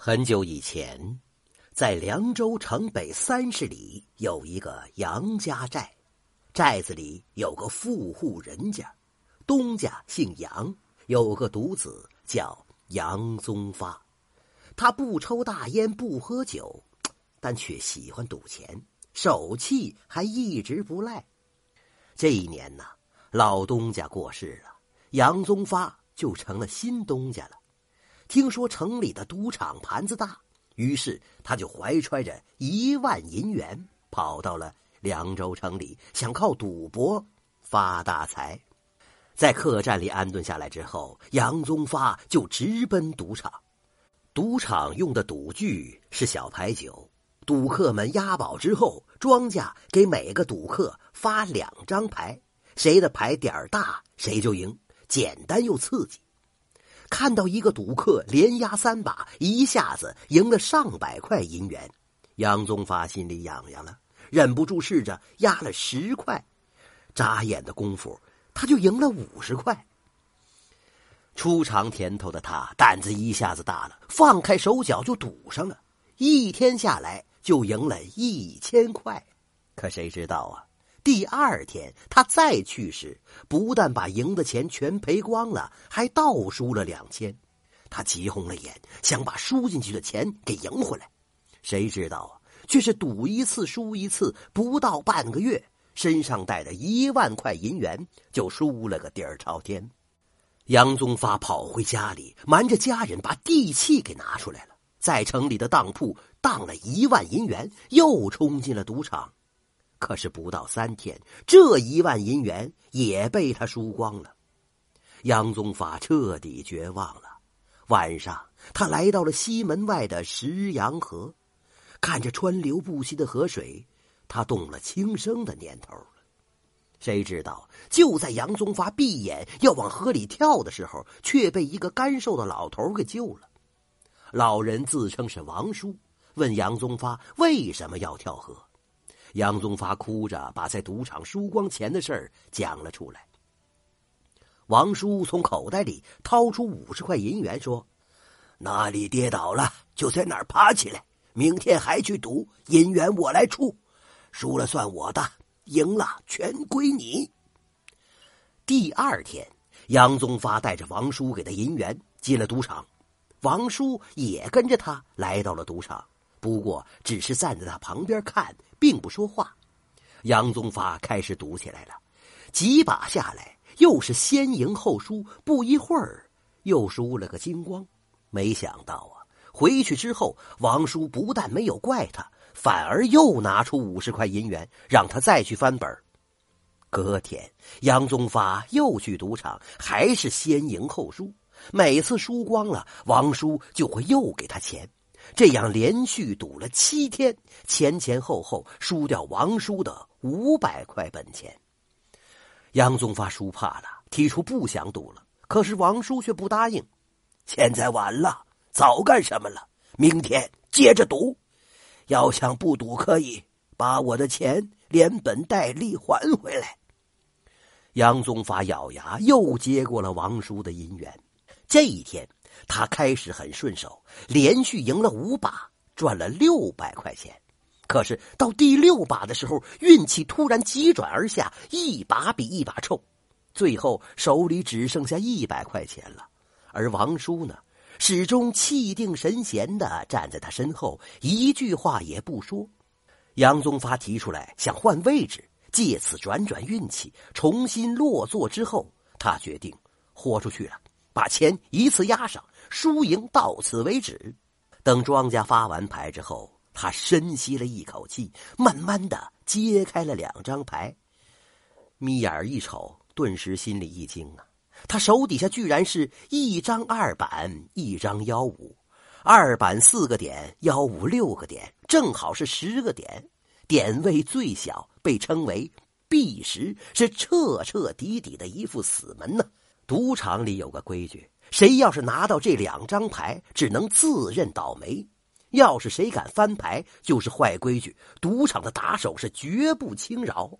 很久以前，在凉州城北三十里有一个杨家寨，寨子里有个富户人家，东家姓杨，有个独子叫杨宗发。他不抽大烟，不喝酒，但却喜欢赌钱，手气还一直不赖。这一年呢，老东家过世了，杨宗发就成了新东家了。听说城里的赌场盘子大，于是他就怀揣着一万银元，跑到了凉州城里，想靠赌博发大财。在客栈里安顿下来之后，杨宗发就直奔赌场。赌场用的赌具是小牌九，赌客们押宝之后，庄家给每个赌客发两张牌，谁的牌点儿大，谁就赢，简单又刺激。看到一个赌客连压三把，一下子赢了上百块银元，杨宗发心里痒痒了，忍不住试着压了十块，眨眼的功夫他就赢了五十块。初尝甜头的他胆子一下子大了，放开手脚就赌上了，一天下来就赢了一千块。可谁知道啊？第二天，他再去时，不但把赢的钱全赔光了，还倒输了两千。他急红了眼，想把输进去的钱给赢回来。谁知道啊，却是赌一次输一次，不到半个月，身上带着一万块银元就输了个底儿朝天。杨宗发跑回家里，瞒着家人把地契给拿出来了，在城里的当铺当了一万银元，又冲进了赌场。可是不到三天，这一万银元也被他输光了。杨宗发彻底绝望了。晚上，他来到了西门外的石阳河，看着川流不息的河水，他动了轻生的念头了。谁知道，就在杨宗发闭眼要往河里跳的时候，却被一个干瘦的老头给救了。老人自称是王叔，问杨宗发为什么要跳河。杨宗发哭着把在赌场输光钱的事儿讲了出来。王叔从口袋里掏出五十块银元，说：“哪里跌倒了，就在哪儿爬起来。明天还去赌，银元我来出，输了算我的，赢了全归你。”第二天，杨宗发带着王叔给的银元进了赌场，王叔也跟着他来到了赌场。不过，只是站在他旁边看，并不说话。杨宗发开始赌起来了，几把下来，又是先赢后输，不一会儿又输了个精光。没想到啊，回去之后，王叔不但没有怪他，反而又拿出五十块银元，让他再去翻本。隔天，杨宗发又去赌场，还是先赢后输。每次输光了，王叔就会又给他钱。这样连续赌了七天，前前后后输掉王叔的五百块本钱。杨宗发输怕了，提出不想赌了。可是王叔却不答应。现在晚了，早干什么了？明天接着赌。要想不赌，可以把我的钱连本带利还回来。杨宗发咬牙，又接过了王叔的银元。这一天。他开始很顺手，连续赢了五把，赚了六百块钱。可是到第六把的时候，运气突然急转而下，一把比一把臭，最后手里只剩下一百块钱了。而王叔呢，始终气定神闲的站在他身后，一句话也不说。杨宗发提出来想换位置，借此转转运气，重新落座之后，他决定豁出去了。把钱一次押上，输赢到此为止。等庄家发完牌之后，他深吸了一口气，慢慢的揭开了两张牌，眯眼一瞅，顿时心里一惊啊！他手底下居然是一张二板，一张幺五，二板四个点，幺五六个点，正好是十个点，点位最小，被称为 B 十，是彻彻底底的一副死门呢。赌场里有个规矩，谁要是拿到这两张牌，只能自认倒霉；要是谁敢翻牌，就是坏规矩。赌场的打手是绝不轻饶。